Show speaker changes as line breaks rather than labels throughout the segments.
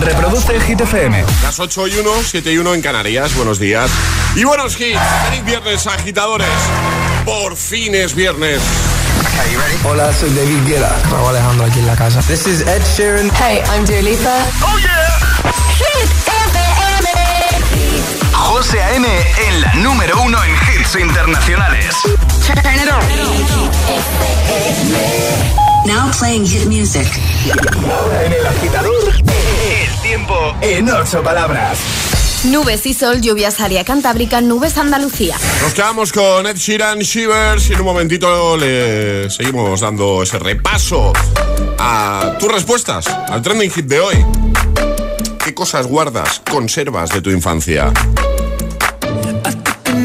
Reproduce Hit FM.
Las 8 y 1, 7 y 1 en Canarias. Buenos días. Y buenos hits. Feliz viernes, agitadores. Por fin es viernes.
Hola, soy David Guetta. Raúl Alejandro aquí en la casa.
This is Ed Sheeran.
Hey, I'm Dua Lipa.
¡Oh, yeah!
Hit FM.
José A.M. en la número uno en hits internacionales.
Turn it on.
Now playing hit music.
Ahora en el agitador, el tiempo en ocho palabras.
Nubes y sol, lluvias área cantábrica, nubes Andalucía.
Nos quedamos con Ed Sheeran Shivers y en un momentito le seguimos dando ese repaso a tus respuestas al trending hit de hoy. ¿Qué cosas guardas, conservas de tu infancia?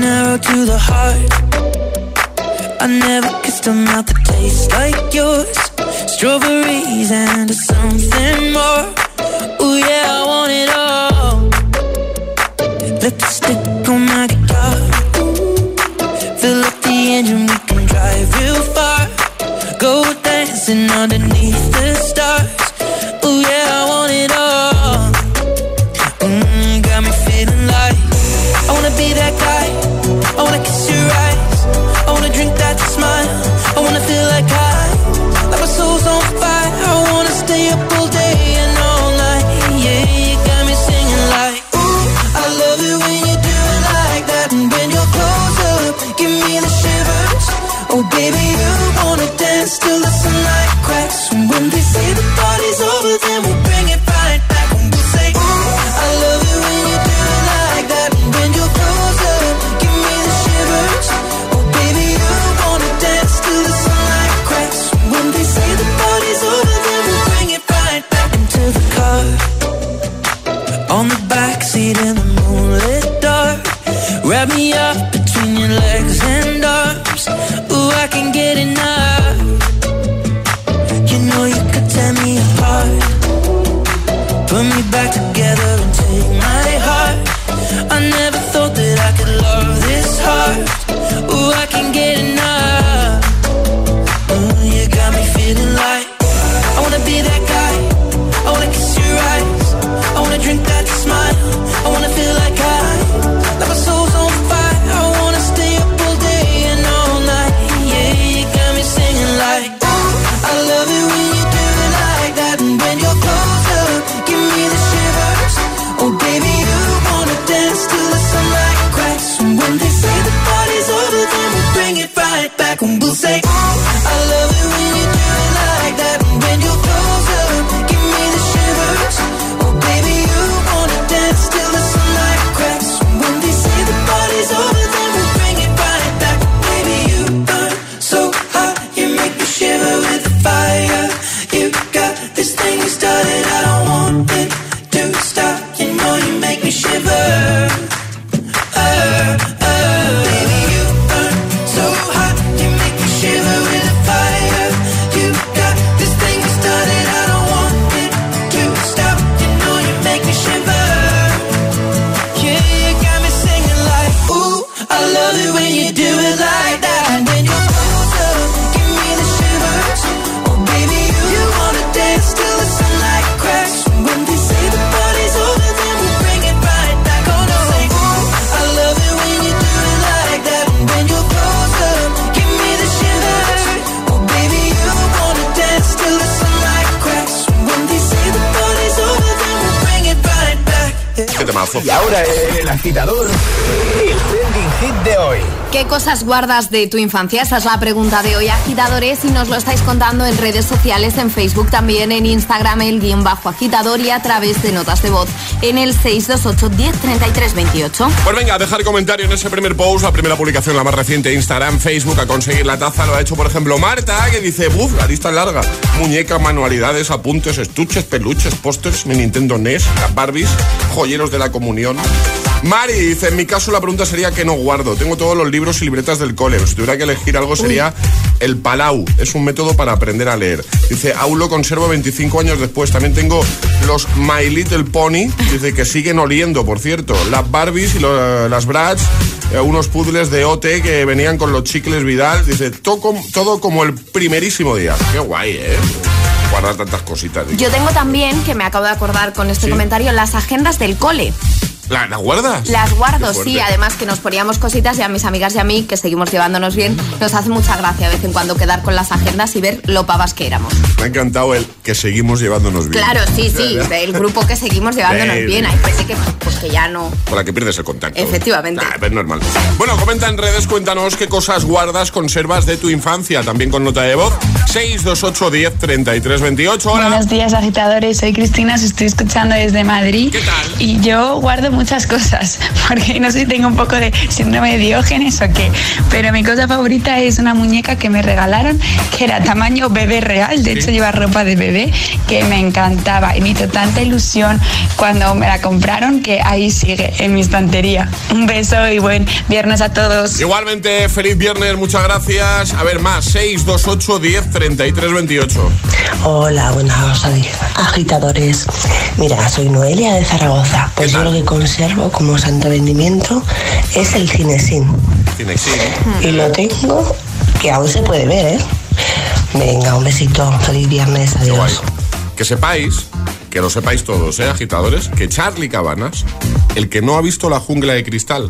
an arrow to the heart. I never kissed a mouth that tastes like yours. Strawberries and something more. Ooh yeah, I want it all. Lipstick on my guitar. Fill up the engine, we can drive real far. Go dancing underneath the stars.
я
Y ahora el agitador, el hit de hoy.
¿Qué cosas guardas de tu infancia? Esa es la pregunta de hoy, agitadores, y nos lo estáis contando en redes sociales, en Facebook, también en Instagram, el guion bajo agitador y a través de notas de voz en el 628 10 28.
Pues venga, a dejar comentario en ese primer post, la primera publicación, la más reciente, Instagram, Facebook, a conseguir la taza. Lo ha hecho, por ejemplo, Marta, que dice, buf, la lista es larga. Muñecas, manualidades, apuntes, estuches, peluches, pósters, mi Nintendo NES, las Barbies, joyeros de la comunión. Mari dice, en mi caso la pregunta sería que no guardo. Tengo todos los libros y libretas del cole. Si tuviera que elegir algo sería el Palau. Es un método para aprender a leer. Dice, aún lo conservo 25 años después. También tengo los My Little Pony. Dice que siguen oliendo, por cierto. Las Barbies y lo- las Bratz. eh, unos puzzles de OT que venían con los chicles Vidal. Dice, todo, todo como el primerísimo día. Qué guay, ¿eh? guardar tantas cositas. digo.
Yo tengo también, que me acabo de acordar con este
Sí.
comentario, las agendas del cole.
¿La, la guardas?
Las guardo, sí, además que nos poníamos cositas y a mis amigas y a mí, que seguimos llevándonos bien, nos hace mucha gracia de vez en cuando quedar con las agendas y ver lo pavas que éramos.
Me ha encantado el que seguimos llevándonos bien.
Claro, sí, sí, el grupo que seguimos llevándonos
Sí,
bien. Hay gente que, pues, que ya no.
Con la que pierdes el contacto.
Efectivamente.
Nah, es normal. Bueno, comenta en redes, cuéntanos qué cosas guardas, conservas de tu infancia, también con nota de voz. 628 10 33 28. Hola.
Buenos días, agitadores. Soy Cristina, os estoy escuchando desde Madrid.
¿Qué tal?
Y yo guardo muchas cosas, porque no sé si tengo un poco de síndrome de Diógenes o qué. Pero mi cosa favorita es una muñeca que me regalaron, que era tamaño bebé real. De hecho, lleva ropa de bebé, que me encantaba. Y me hizo tanta ilusión cuando me la compraron que ahí sigue, en mi estantería. Un beso y buen viernes a todos.
Igualmente, feliz viernes, muchas gracias. A ver, más, 628 10 33 28.
Hola, buenas agi- agitadores. Mira, soy Noelia de Zaragoza. Pues
¿Qué
yo lo que conservo como santo vendimiento es el cinesín.
Tiene sí.
Y lo tengo que aún se puede ver, ¿eh? Venga, un besito. Feliz viernes. Adiós.
Que sepáis, que lo sepáis todos, ¿eh, agitadores? Que Charlie Cabanas, el que no ha visto la jungla de cristal,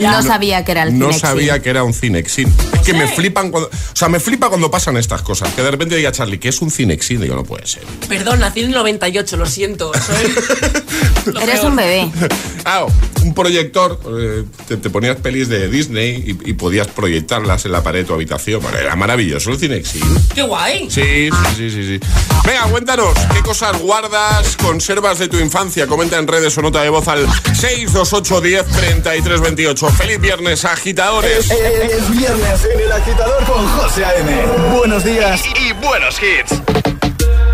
No sabía que era el
no
Cinexin.
sabía que era un Cinexin. Es que me flipan cuando. O sea, me flipa cuando pasan estas cosas. Que de repente diga Charlie, que es un Cinexin? Digo, no puede ser.
Perdón, nací en el 98, lo siento. Soy lo
Eres
peor.
un bebé.
Un proyector, eh, te, te ponías pelis de Disney y, y podías proyectarlas en la pared de tu habitación. Bueno, era maravilloso el Cinexin.
¡Qué guay!
Sí, sí, sí, sí, sí. Venga, cuéntanos, ¿qué cosas guardas, conservas de tu infancia? Comenta en redes o nota de voz al 628 10 33 28. Feliz viernes, agitadores.
Es viernes en el agitador con José A.M. Buenos días y, y buenos hits.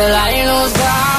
Till I lose power.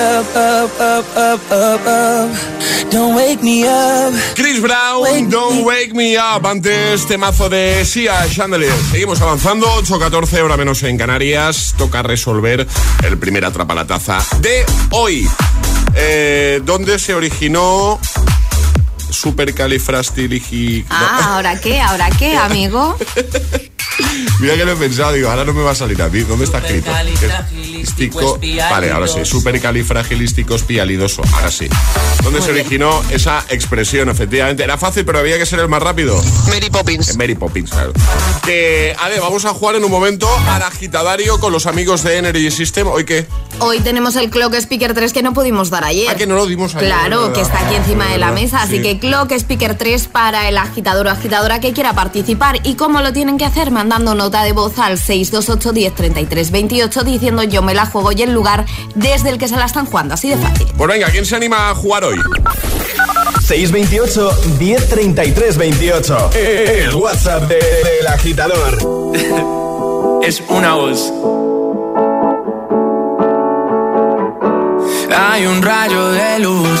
Up,
up, up, up, up, up. Don't wake me up.
Chris Brown, Don't Wake Me Up. Antes, temazo de Sia Chandelier. Seguimos avanzando, 8.14, hora menos en Canarias. Toca resolver el primer atrapa la taza de hoy. Eh, ¿Dónde se originó Supercalifrastiligi...
Ah, ¿ahora qué? ¿Ahora qué, amigo?
Mira que lo he pensado, digo, ahora no me va a salir a mí. ¿Dónde está escrito?
Supercalifragilístico
Vale, ahora sí, supercalifragilístico espialidoso. Ahora sí. ¿Dónde
Muy
se
bien.
originó esa expresión? Efectivamente, era fácil, pero había que ser el más rápido.
Mary Poppins.
Mary Poppins, claro. Que, a ver, vamos a jugar en un momento al agitadario con los amigos de Energy System. ¿Hoy qué?
Hoy tenemos el Clock Speaker 3 que no pudimos dar ayer.
Ah, que no lo dimos ayer,
Claro,
¿verdad?
que está aquí encima de la mesa. Así
Sí.
que Clock Speaker 3 para el agitador o agitadora que quiera participar. ¿Y cómo lo tienen que hacer? Mandando nota de voz al 628 10 33 28 diciendo yo me la juego y el lugar desde el que se la están jugando. Así de fácil.
Pues venga, ¿quién se anima a jugar hoy?
628 1033 28. El WhatsApp de- del agitador.
es una voz. Hay un rayo de luz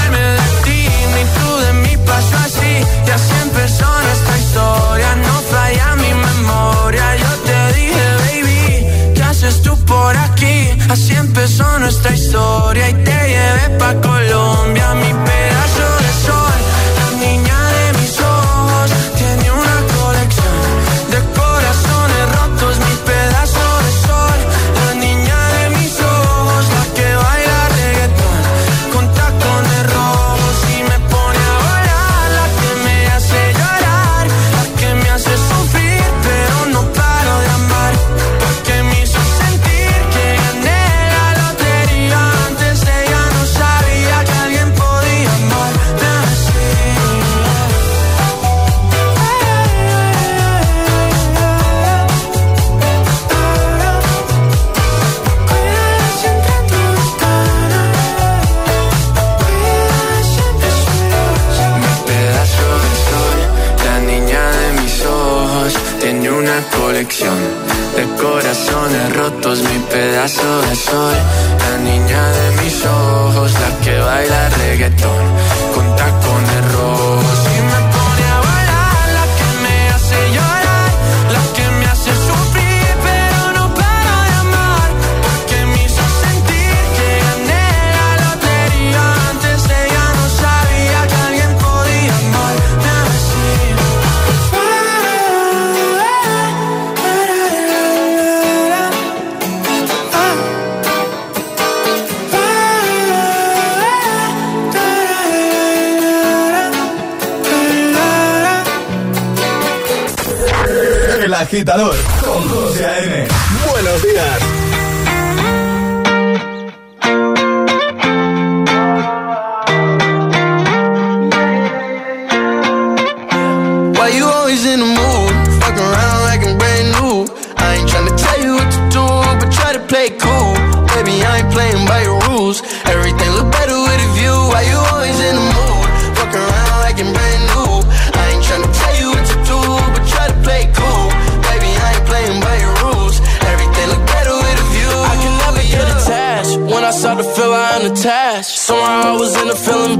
agitador. Con 12 AM. Buenos días.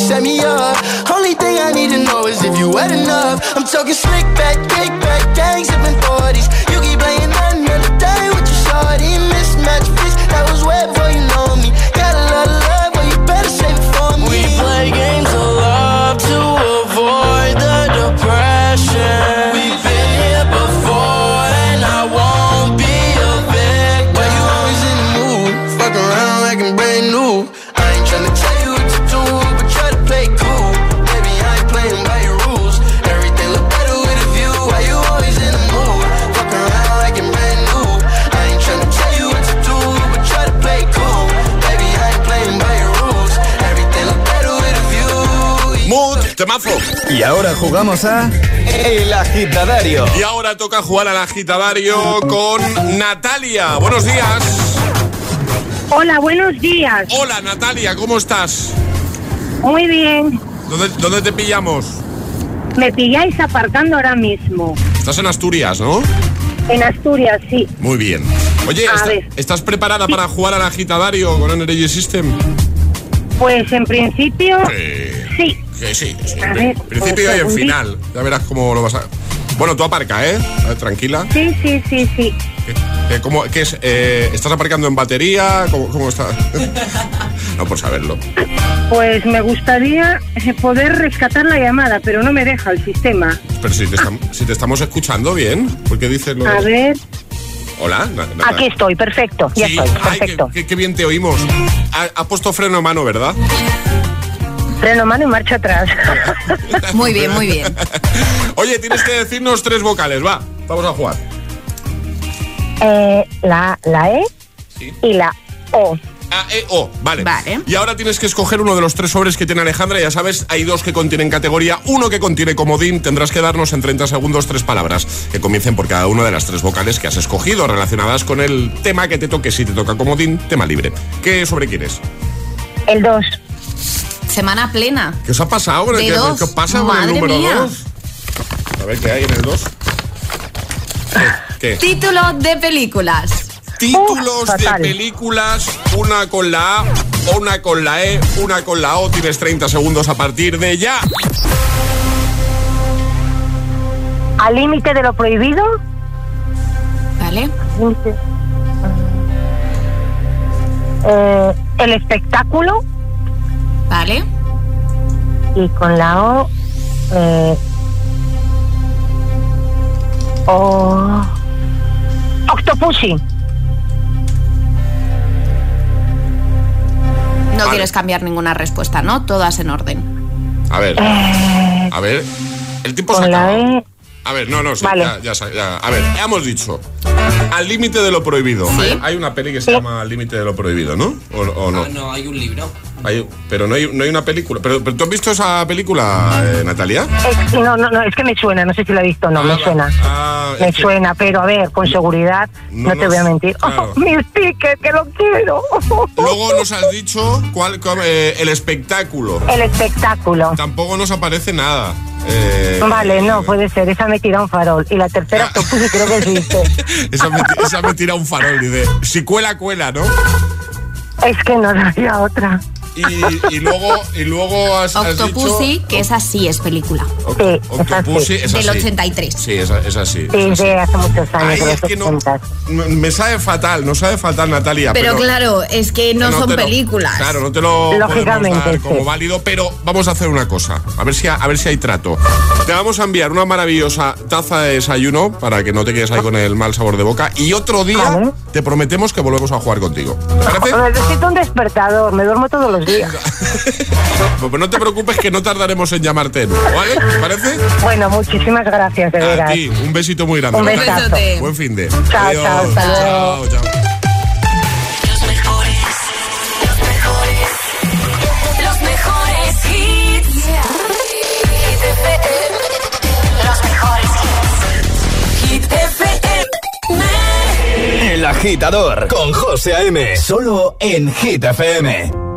set me up. Only thing I need to know is if you wet enough. I'm talking slick
Y ahora jugamos a El Agitadario.
Y ahora toca jugar al Agitadario con Natalia. Buenos días.
Hola, buenos días.
Hola, Natalia, ¿cómo estás?
Muy bien.
¿Dónde, dónde te pillamos?
Me pilláis aparcando ahora mismo.
Estás en Asturias, ¿no?
En Asturias, sí.
Muy bien. Oye, está, ¿estás preparada para jugar al agitadario con Energy System?
Pues en principio, sí.
Sí, sí.
Ver,
pues,
principio
y en final. Ya verás cómo lo vas a. Bueno, tú aparca, ¿eh? A Ver, tranquila.
Sí, sí, sí, sí.
¿Qué, cómo, qué eh, ¿Estás aparcando en batería? ¿Cómo, cómo estás? no, por saberlo.
Pues me gustaría eh, poder rescatar la llamada, pero no me deja el sistema.
Pero si te, ah. estamos, si te estamos escuchando bien, ¿por qué dices lo.?
A ver.
Hola.
Aquí estoy, perfecto. Ya estoy, perfecto.
Qué, bien te oímos. Ha, ha puesto freno a mano, ¿verdad?
Freno mano y marcha atrás.
Muy bien, muy bien.
Oye, tienes que decirnos tres vocales, va. Vamos a jugar.
Eh, la, la E y la O.
A, E, O, vale.
Vale.
Y ahora tienes que escoger uno de los tres sobres que tiene Alejandra. Ya sabes, hay dos que contienen categoría, uno que contiene comodín. Tendrás que darnos en 30 segundos tres palabras que comiencen por cada una de las tres vocales que has escogido relacionadas con el tema que te toque. Si te toca comodín, tema libre. ¿Qué sobre quieres?
El 2.
Semana plena.
¿Qué os ha pasado
De dos.
¿qué os pasa con el número
mía.
2? A ver qué hay en el 2. ¿Qué? ¿Qué?
Título de películas.
Títulos de
fatal.
películas, una con la A, una con la E, una con la O. Tienes 30 segundos a partir de ya.
Al límite de lo prohibido.
¿Vale?
límite. Eh, el espectáculo.
¿Vale?
Y con la O. Eh, o. Octopussy.
No
Vale.
quieres cambiar ninguna respuesta, ¿no? Todas en orden.
A ver,
Eh,
a ver. El tiempo se
con la
acaba.
E.
A ver, no, no, sí,
Vale.
ya, ya ya. A ver, hemos dicho. Al límite de lo prohibido. Hay, hay una peli que se llama Al límite de lo prohibido, ¿no? ¿O, o no?
Ah, no, hay un libro.
Hay- pero no hay, no hay una película. Pero, pero ¿tú has visto esa película, eh, Natalia?
Es- no, no, no, es que me suena, no sé si la he visto o no, me
Ah,
suena.
ah,
me
que-
suena, pero a ver, con seguridad,
no
no, te
nos-
voy a mentir.
claro.
¡Oh, mi sticker, que lo quiero!
Luego nos has dicho cuál, cuál, eh, el espectáculo.
El espectáculo.
Tampoco nos aparece nada. Eh,
Vale, no, puede ser. Esa me tira un farol. Y la tercera,
Ah.
Creo que existe.
esa, me, esa me tira un farol de si cuela, cuela, ¿no?
Es que no había otra.
Y, y luego, y luego has, has
Octopussy,
dicho...
que esa sí es película.
Sí,
Octopussy, esa
Del
sí.
83.
Sí, esa, esa sí.
Sí,
esa sí.
de hace muchos años,
Ay,
de
es que no,
80.
me sabe fatal, no sabe fatal Natalia.
Pero, claro, es que no, son
lo-
películas.
claro, no te lo podemos
Lógicamente,
dar
sí.
como válido, pero vamos a hacer una cosa, a ver si a, ver si hay trato. Te vamos a enviar una maravillosa taza de desayuno para que no te quedes ahí con el mal sabor de boca y otro día te prometemos que volvemos a jugar contigo. ¿Te parece?
Necesito un despertador, me duermo todos los días.
Pues no te preocupes que no tardaremos en llamarte ¿vale? ¿Te parece?
Bueno, muchísimas gracias, de
A
veras.
ti, un besito muy grande.
Un besazo.
Buen fin de.
Chao, chao, hasta luego.
Chao, chao.
Los mejores hits. Hit FM. Los mejores hits. Hit FM.
El agitador con José A.M. Solo en Hit FM.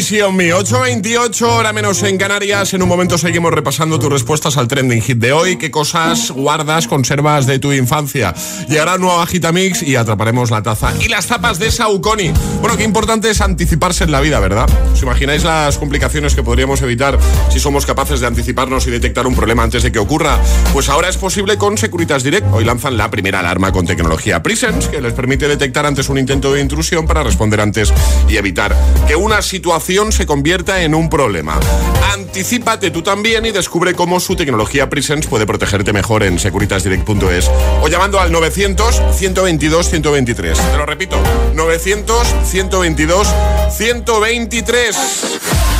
Easy Me. 8.28, hora menos en Canarias. En un momento seguimos repasando tus respuestas al trending hit de hoy. ¿Qué cosas guardas, conservas de tu infancia? Llegará un nuevo Agitamix y atraparemos la taza. Y las tapas de Saucony. Bueno, qué importante es anticiparse en la vida, ¿verdad? ¿Os imagináis las complicaciones que podríamos evitar si somos capaces de anticiparnos y detectar un problema antes de que ocurra? Pues ahora es posible con Securitas Direct. Hoy lanzan la primera alarma con tecnología Presence que les permite detectar antes un intento de intrusión para responder antes y evitar que una situación se convierta en un problema. Anticípate tú también y descubre cómo su tecnología Presence puede protegerte mejor en securitasdirect.es o llamando al 900 122 123. Te lo repito, 900 122 123.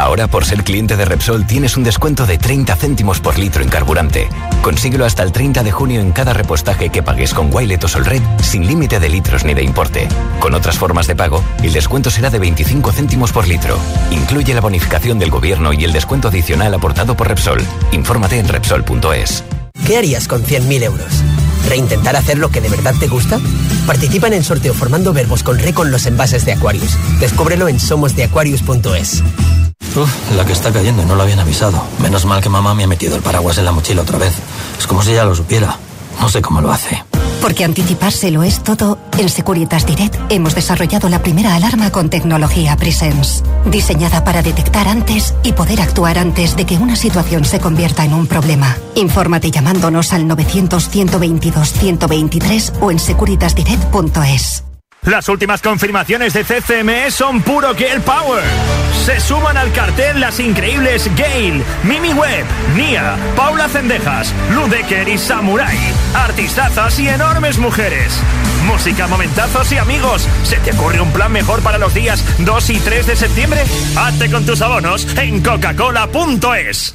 Ahora por ser cliente de Repsol tienes un descuento de 30 céntimos por litro en carburante. Consíguelo hasta el 30 de junio en cada repostaje que pagues con Wilet o Solred sin límite de litros ni de importe. Con otras formas de pago, el descuento será de 25 céntimos por litro. Incluye la bonificación del gobierno y el descuento adicional aportado por Repsol. Infórmate en Repsol.es.
¿Qué harías con 100.000 euros? ¿Reintentar hacer lo que de verdad te gusta? Participa en el sorteo formando verbos con re con los envases de Aquarius. Descúbrelo en somosdeaquarius.es.
Uf, la que está cayendo, no lo habían avisado. Menos mal que mamá me ha metido el paraguas en la mochila otra vez. Es como si ya lo supiera. No sé cómo lo hace.
Porque anticipárselo es todo, en Securitas Direct hemos desarrollado la primera alarma con tecnología Presence, diseñada para detectar antes y poder actuar antes de que una situación se convierta en un problema. Infórmate llamándonos al 900-122-123 o en securitasdirect.es.
Las últimas confirmaciones de CCME son puro Girl Power. Se suman al cartel las increíbles Gail, Mimi Webb, Nia, Paula Cendejas, Ludecker y Samurai. Artistazas y enormes mujeres. Música, momentazos y amigos. ¿Se te ocurre un plan mejor para los días 2 y 3 de septiembre? Hazte con tus abonos en coca-cola.es.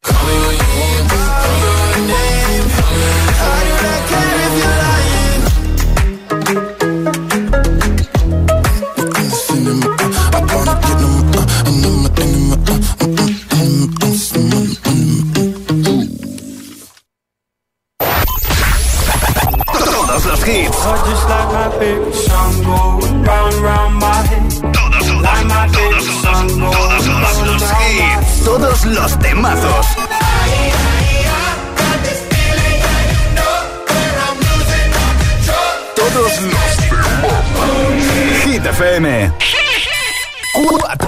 Call me when you want, call your name. I do not care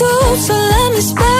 So let me spell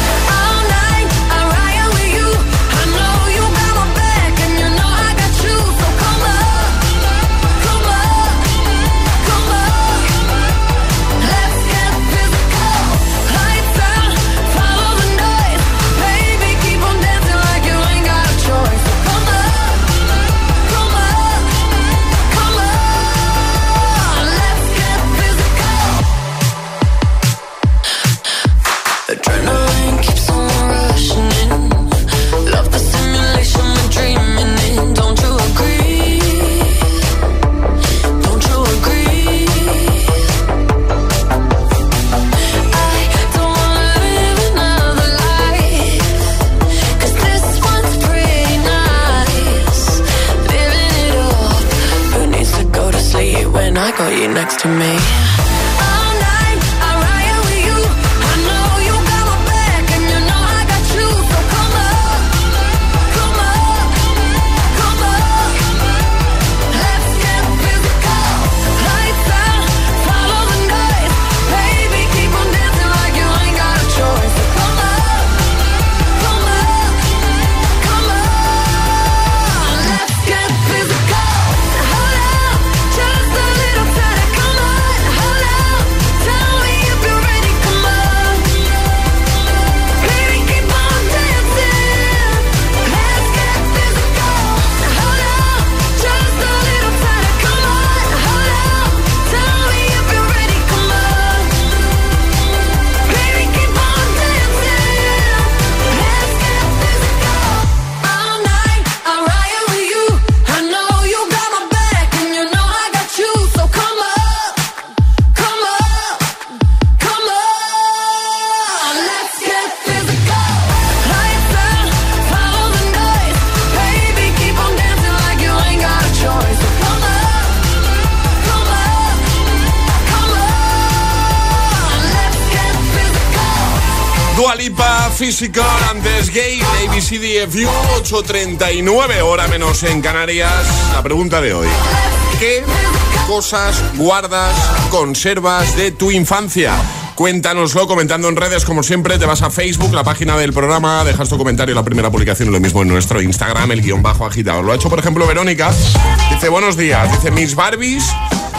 8.39, hora menos en Canarias. La pregunta de hoy. ¿Qué cosas guardas, conservas de tu infancia? Cuéntanoslo comentando en redes, como siempre. Te vas a Facebook, la página del programa, dejas tu comentario en la primera publicación y lo mismo en nuestro Instagram, el guion bajo agitador. Lo ha hecho, por ejemplo, Verónica. Dice, buenos días. Dice, mis Barbies.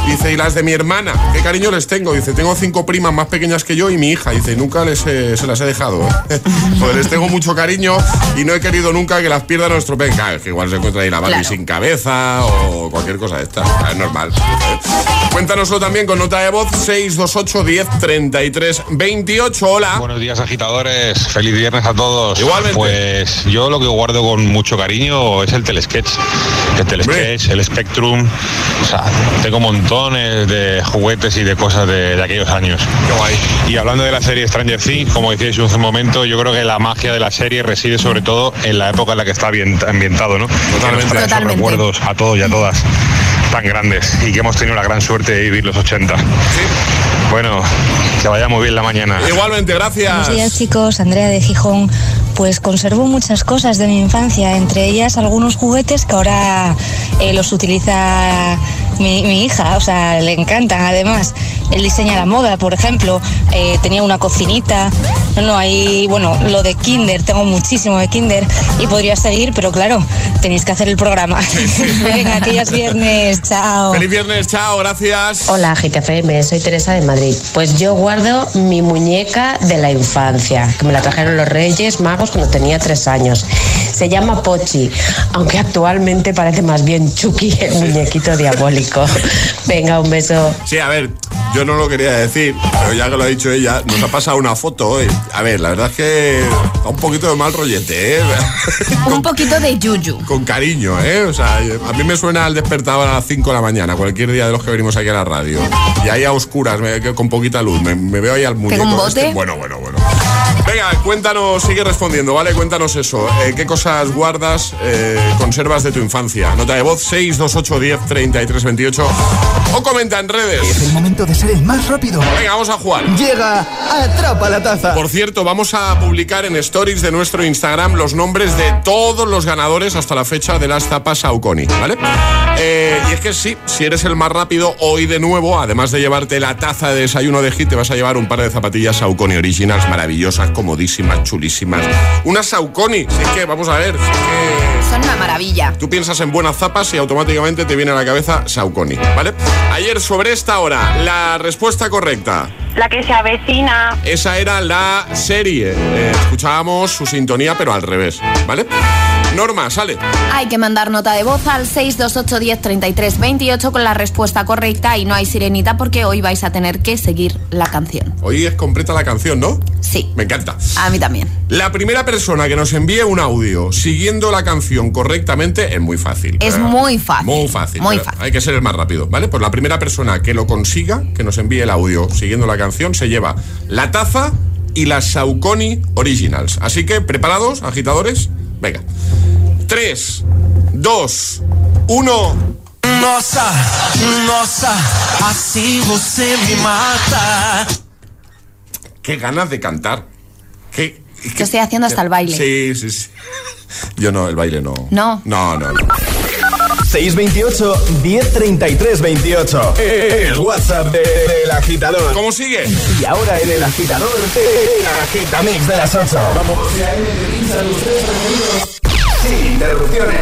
Dice, y las de mi hermana, qué cariño les tengo. Dice, tengo cinco primas más pequeñas que yo y mi hija. Dice, nunca les he- se las he dejado. ¿eh? Porque les tengo mucho cariño y no he querido nunca que las pierdan o estropeen. Claro, es que igual se encuentra ahí la Barbie
Claro.
sin cabeza o cualquier cosa de estas. Es normal. ¿eh? Cuéntanoslo también con nota de voz 628 10 33 28. Hola.
Buenos días, agitadores. Feliz viernes a todos.
Igualmente.
Pues yo lo que guardo con mucho cariño es el telesketch. El telesketch, el Spectrum. O sea, tengo montones de juguetes y de cosas de, de aquellos años.
Qué guay.
Y hablando de la serie Stranger Things, como decíais hace un momento, yo creo que la magia de la serie reside sobre todo en la época en la que está ambient- ambientado, ¿no?
Totalmente.
Que nos trae esos
Totalmente.
recuerdos a todos y a todas tan grandes y que hemos tenido la gran suerte de vivir los 80. Bueno, que vaya muy bien la mañana.
Igualmente, gracias.
Buenos días chicos, Andrea de Gijón. Pues conservo muchas cosas de mi infancia, entre ellas algunos juguetes que ahora eh, los utiliza mi, mi hija, o sea, le encantan además. Él diseña la moda, por ejemplo, eh, tenía una cocinita, no, no, hay, bueno, lo de Kinder, tengo muchísimo de Kinder y podría seguir, pero claro, tenéis que hacer el programa. Venga, que ya es viernes, chao.
Feliz viernes, chao, gracias.
Hola GTFM, soy Teresa de Madrid. Pues yo guardo mi muñeca de la infancia, que me la trajeron los Reyes Magos cuando tenía tres años. Se llama Pochi, aunque actualmente parece más bien Chucky, el muñequito diabólico. Venga, un beso.
Sí, a ver, yo no lo quería decir, pero ya que lo ha dicho ella, nos ha pasado una foto hoy. A ver, la verdad es que da un poquito de mal rollete, ¿eh?
Un poquito de yuyu.
Con cariño, ¿eh? O sea, a mí me suena al despertador a las 5 de la mañana, cualquier día de los que venimos aquí a la radio. Y ahí a oscuras, me- con poquita luz, me, me veo ahí al muñeco.
un bote?
este. Bueno, bueno, bueno. Venga, cuéntanos, sigue respondiendo, ¿vale? Cuéntanos eso. Eh, ¿Qué cosas guardas, eh, conservas de tu infancia? Nota de voz 628 10 33 28 o comenta en redes.
Es el momento de ser el más rápido.
Venga, vamos a jugar.
Llega Atrapa la Taza.
Por cierto, vamos a publicar en stories de nuestro Instagram los nombres de todos los ganadores hasta la fecha de las tapas Saucony, ¿vale? Eh, y es que sí, si eres el más rápido, hoy de nuevo, además de llevarte la taza de desayuno de hit, te vas a llevar un par de zapatillas Saucony Originals maravillosas, comodísimas, chulísimas. Una Saucony, si es que, vamos a ver, si es que...
Son una maravilla.
Tú piensas en buenas zapas y automáticamente te viene a la cabeza Saucony, ¿vale? Ayer sobre esta hora, la respuesta correcta.
La que se avecina.
Esa era la serie. Eh, escuchábamos su sintonía, pero al revés, ¿vale? Norma, sale.
Hay que mandar nota de voz al 628 10 33 28 con la respuesta correcta y no hay sirenita porque hoy vais a tener que seguir la canción.
Hoy es completa la canción, ¿no?
Sí.
Me encanta.
A mí también.
La primera persona que nos envíe un audio siguiendo la canción correctamente es muy fácil.
Es
Eh,
muy fácil.
Muy fácil.
Muy fácil.
Hay que ser el más rápido, ¿vale? Pues la primera persona que lo consiga, que nos envíe el audio siguiendo la canción, se lleva la taza y las Saucony Originals. Así que, ¿preparados, agitadores? Venga. 3, 2, 1.
Nossa, nossa, assim você me mata.
Qué ganas de cantar. Qué,
Yo estoy haciendo hasta el baile.
Sí, sí, sí. Yo no, el baile no.
No.
No, no, no.
628 1033 28. El WhatsApp de- del agitador.
¿Cómo sigue?
Y ahora en el agitador, el agitamix de las 8. Vamos. Sin interrupciones.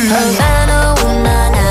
Havana, ooh,
nah,
woman.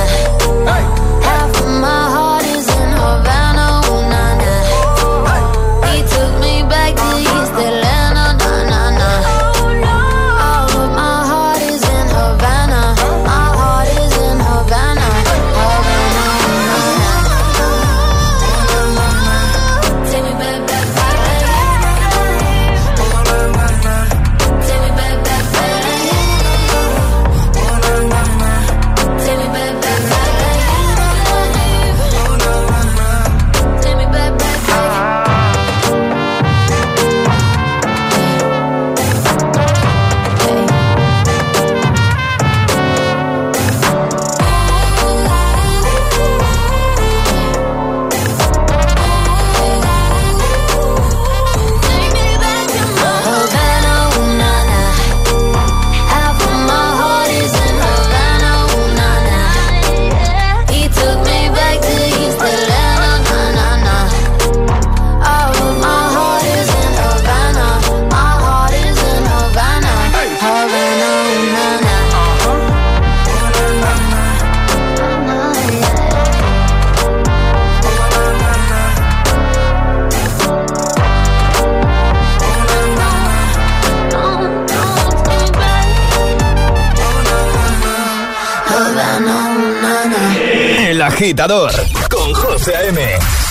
agitador con José A.M.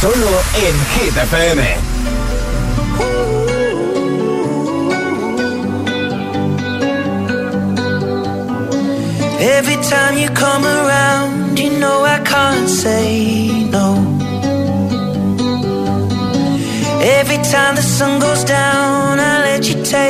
Solo en Hit FM.
Every time you come around, you know I can't say no. Every time the sun goes down, I let you take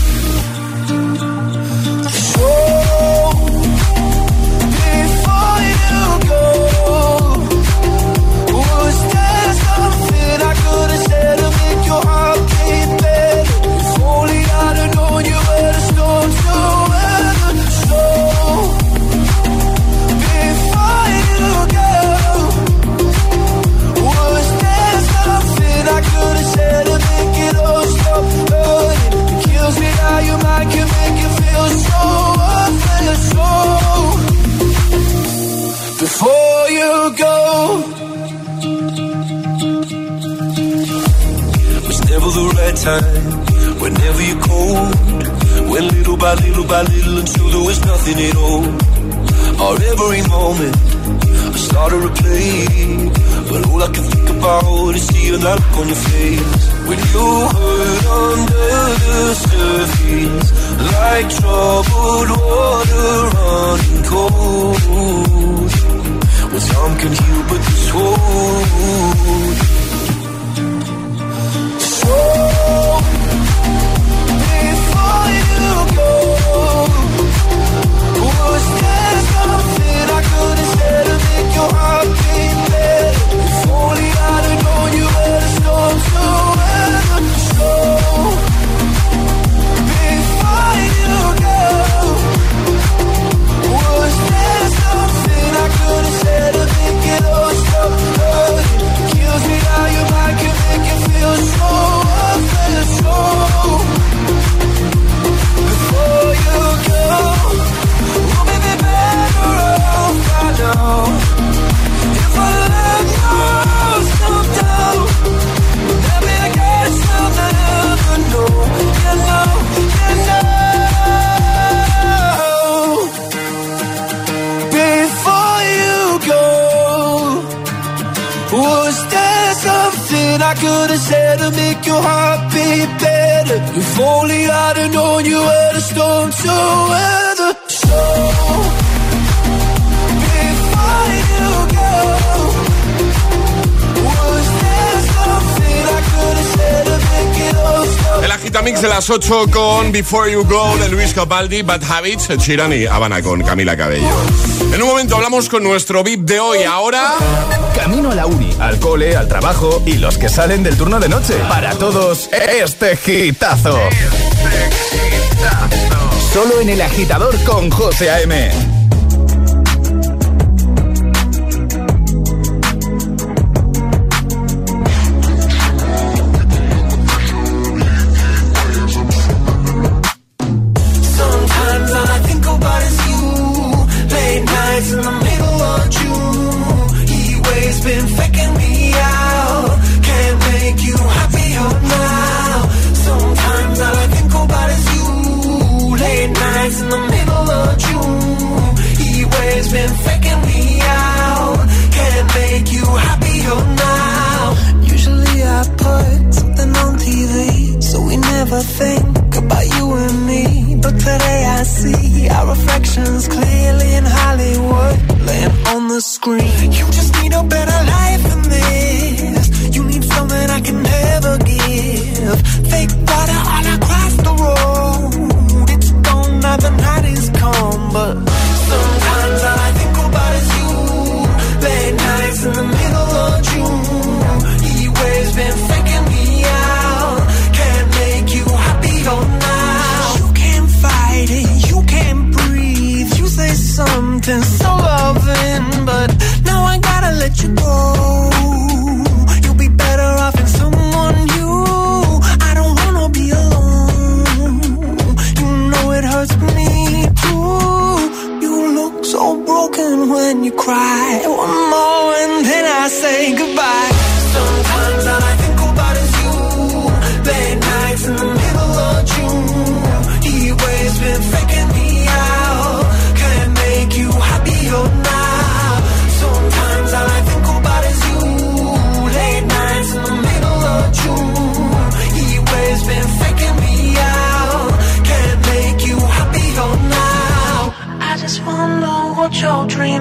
your luck on your face. When you hurt under the surface, like troubled water running cold. Well, some can heal, but this won't. So before you go, was there something I couldn't said to make your heart beat? know. your heart beat better. If only I'd have known you were a storm to weather. So before you go.
El Agitamix de las 8 con Before You Go de Luis Capaldi, Bad Habits, Chiran y Habana con Camila Cabello. En un momento hablamos con nuestro VIP de hoy. Ahora.
Camino a la uni, al cole, al trabajo y los que salen del turno de noche. Para todos, este gitazo. Este gitazo. Solo en el agitador con José A.M.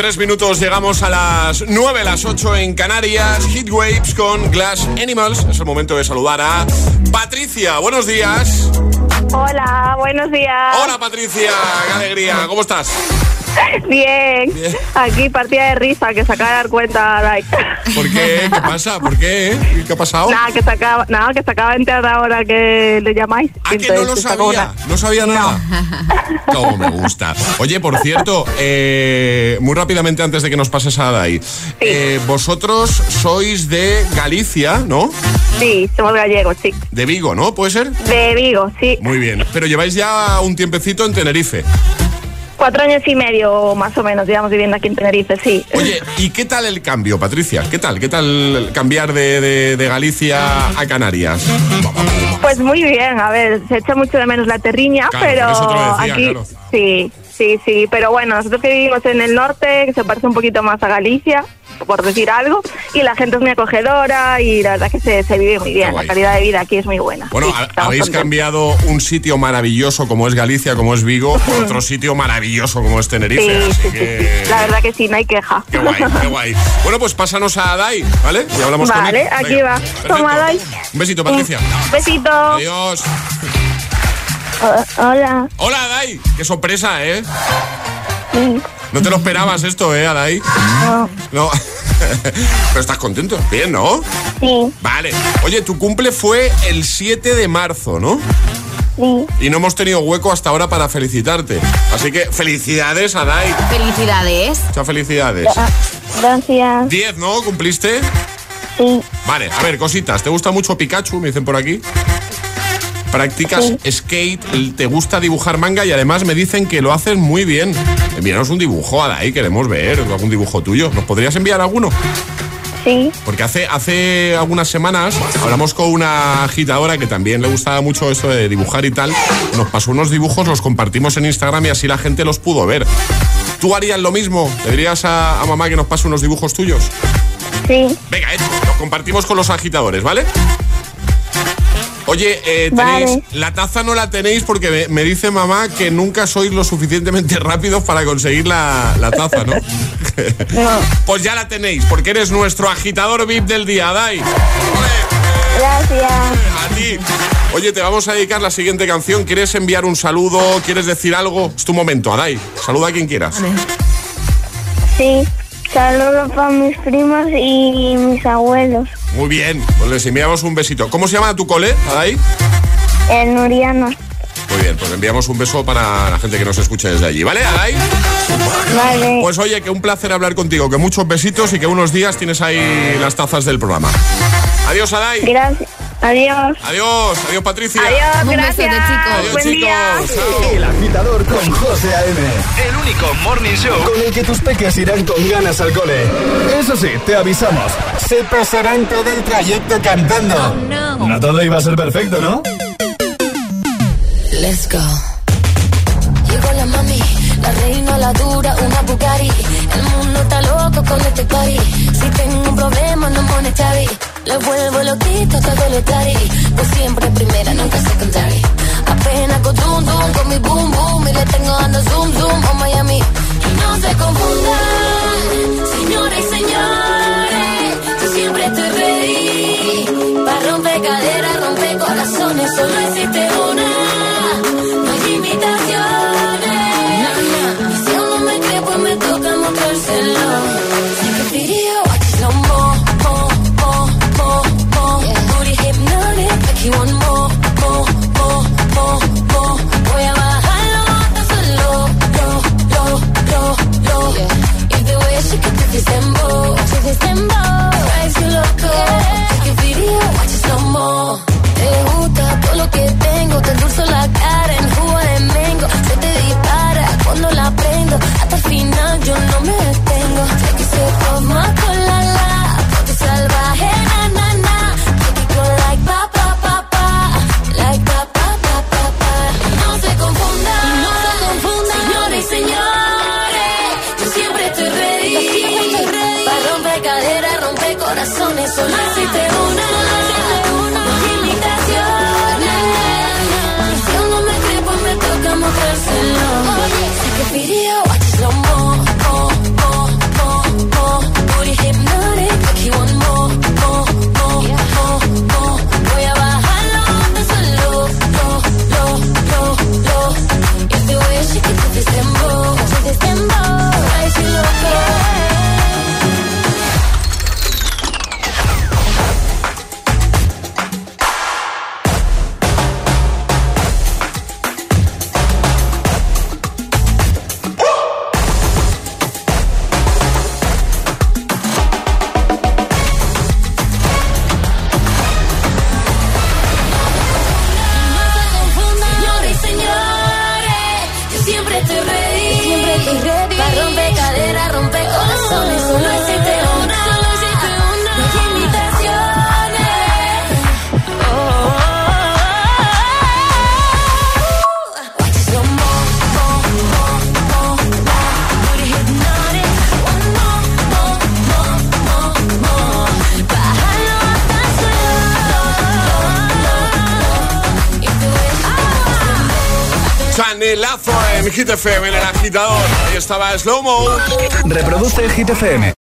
tres minutos llegamos a las 9, las 8 en Canarias. Hit Waves con Glass Animals. Es el momento de saludar a Patricia. Buenos días.
Hola, buenos días.
Hola Patricia, qué alegría. ¿Cómo estás?
Bien. Aquí partida de risa, que se acaba de dar cuenta, Dai.
¿Por qué? ¿Qué pasa? ¿Por qué? ¿Qué ha pasado?
Nada, que se acaba, nada, que se acaba de enterar ahora que le llamáis.
Ah, que no lo sabía. No sabía nada. Cómo me gusta. Oye, por cierto, eh, muy rápidamente antes de que nos pases a Adai. eh, vosotros sois de Galicia, ¿no?
Sí, somos gallegos, sí.
De Vigo, ¿no? ¿Puede ser?
De Vigo, sí.
Muy bien. Pero lleváis ya un tiempecito en Tenerife.
Cuatro años y medio, más o menos, llevamos viviendo aquí en Tenerife, sí.
Oye, ¿y qué tal el cambio, Patricia? ¿Qué tal? ¿Qué tal cambiar de, de- de Galicia a Canarias?
Pues muy bien, a ver, se echa mucho de menos la terriña,
Claro,
pero
decía,
aquí
claro.
sí, sí, sí, pero bueno, nosotros que vivimos en el norte, que se parece un poquito más a Galicia, por decir algo, y la gente es muy acogedora y la verdad que se, se vive muy bien, la calidad de vida aquí es muy buena.
Bueno,
Sí,
habéis
contentos.
cambiado un sitio maravilloso como es Galicia, como es Vigo, por otro sitio maravilloso como es Tenerife.
Sí,
así
sí,
que...
La verdad que sí, no hay queja.
Qué guay, qué guay. Bueno, pues pásanos a Dai, ¿vale? Y hablamos con
Vale,
él.
aquí
Venga,
va.
perfecto.
Toma, Dai.
Un besito, Patricia.
Besito.
Adiós.
Hola.
Hola, Adai. Qué sorpresa, ¿eh? No te lo esperabas esto, ¿eh, Adai?
No.
No. Pero estás contento. Bien, ¿no?
Sí.
Vale. Oye, tu cumple fue el 7 de marzo, ¿no?
Sí.
Y no hemos tenido hueco hasta ahora para felicitarte. Así que felicidades, Adai.
Felicidades.
Muchas felicidades.
Gracias.
10, ¿no? ¿Cumpliste?
Sí.
Vale, a ver, cositas. ¿Te gusta mucho Pikachu? Me dicen por aquí. Practicas skate, te gusta dibujar manga y además me dicen que lo haces muy bien. Envíanos un dibujo, Adai, queremos ver algún dibujo tuyo. ¿Nos podrías enviar alguno?
Sí.
Porque hace, hace algunas semanas hablamos con una agitadora que también le gustaba mucho esto de dibujar y tal. Nos pasó unos dibujos, los compartimos en Instagram y así la gente los pudo ver. ¿Tú harías lo mismo? ¿Le dirías a, a mamá que nos pase unos dibujos tuyos?
Sí.
Venga, hecho. Los compartimos con los agitadores, ¿vale? Oye, eh, tenéis,
Vale.
la taza no la tenéis porque me, me dice mamá que nunca sois lo suficientemente rápidos para conseguir la, la taza, ¿no? Pues ya la tenéis, porque eres nuestro agitador VIP del día, Dai.
Gracias.
A ti. Oye, te vamos a dedicar la siguiente canción. ¿Quieres enviar un saludo? ¿Quieres decir algo? Es tu momento, Adai. Saluda a quien quieras.
Sí. Saludos para mis primos y mis abuelos.
Muy bien, pues les enviamos un besito. ¿Cómo se llama tu cole, Adai?
El Nuriano.
Muy bien, pues enviamos un beso para la gente que nos escuche desde allí, ¿vale, Adai?
Vale.
Pues oye, que un placer hablar contigo, que muchos besitos y que unos días tienes ahí las tazas del programa. Adiós, Adai.
Gracias. Adiós.
Adiós, adiós Patricia.
Adiós,
Un beso
gracias.
de chicos.
Adiós,
Buen día.
chicos. Chao.
El agitador con José A.M. El único morning show con el que tus peques irán con ganas al cole. Eso sí, te avisamos. Se pasarán todo el trayecto cantando. no. todo iba a ser perfecto, ¿no?
Let's go. Llegó la mami, la reina, la dura, una Bugatti. El mundo está loco con este party. Si tengo un problema, no monetary. Le vuelvo loquito todo lo tari. Pues siempre primera, nunca secondary. Apenas con zoom zoom, con mi boom boom. Y le tengo dando zoom zoom a Miami. Y no se confundan, señores y señores. Yo siempre estoy ready. Para romper caderas, romper corazones. Solo existe
En el agitador. Ahí estaba Slow Mo.
Reproduce Hit FM.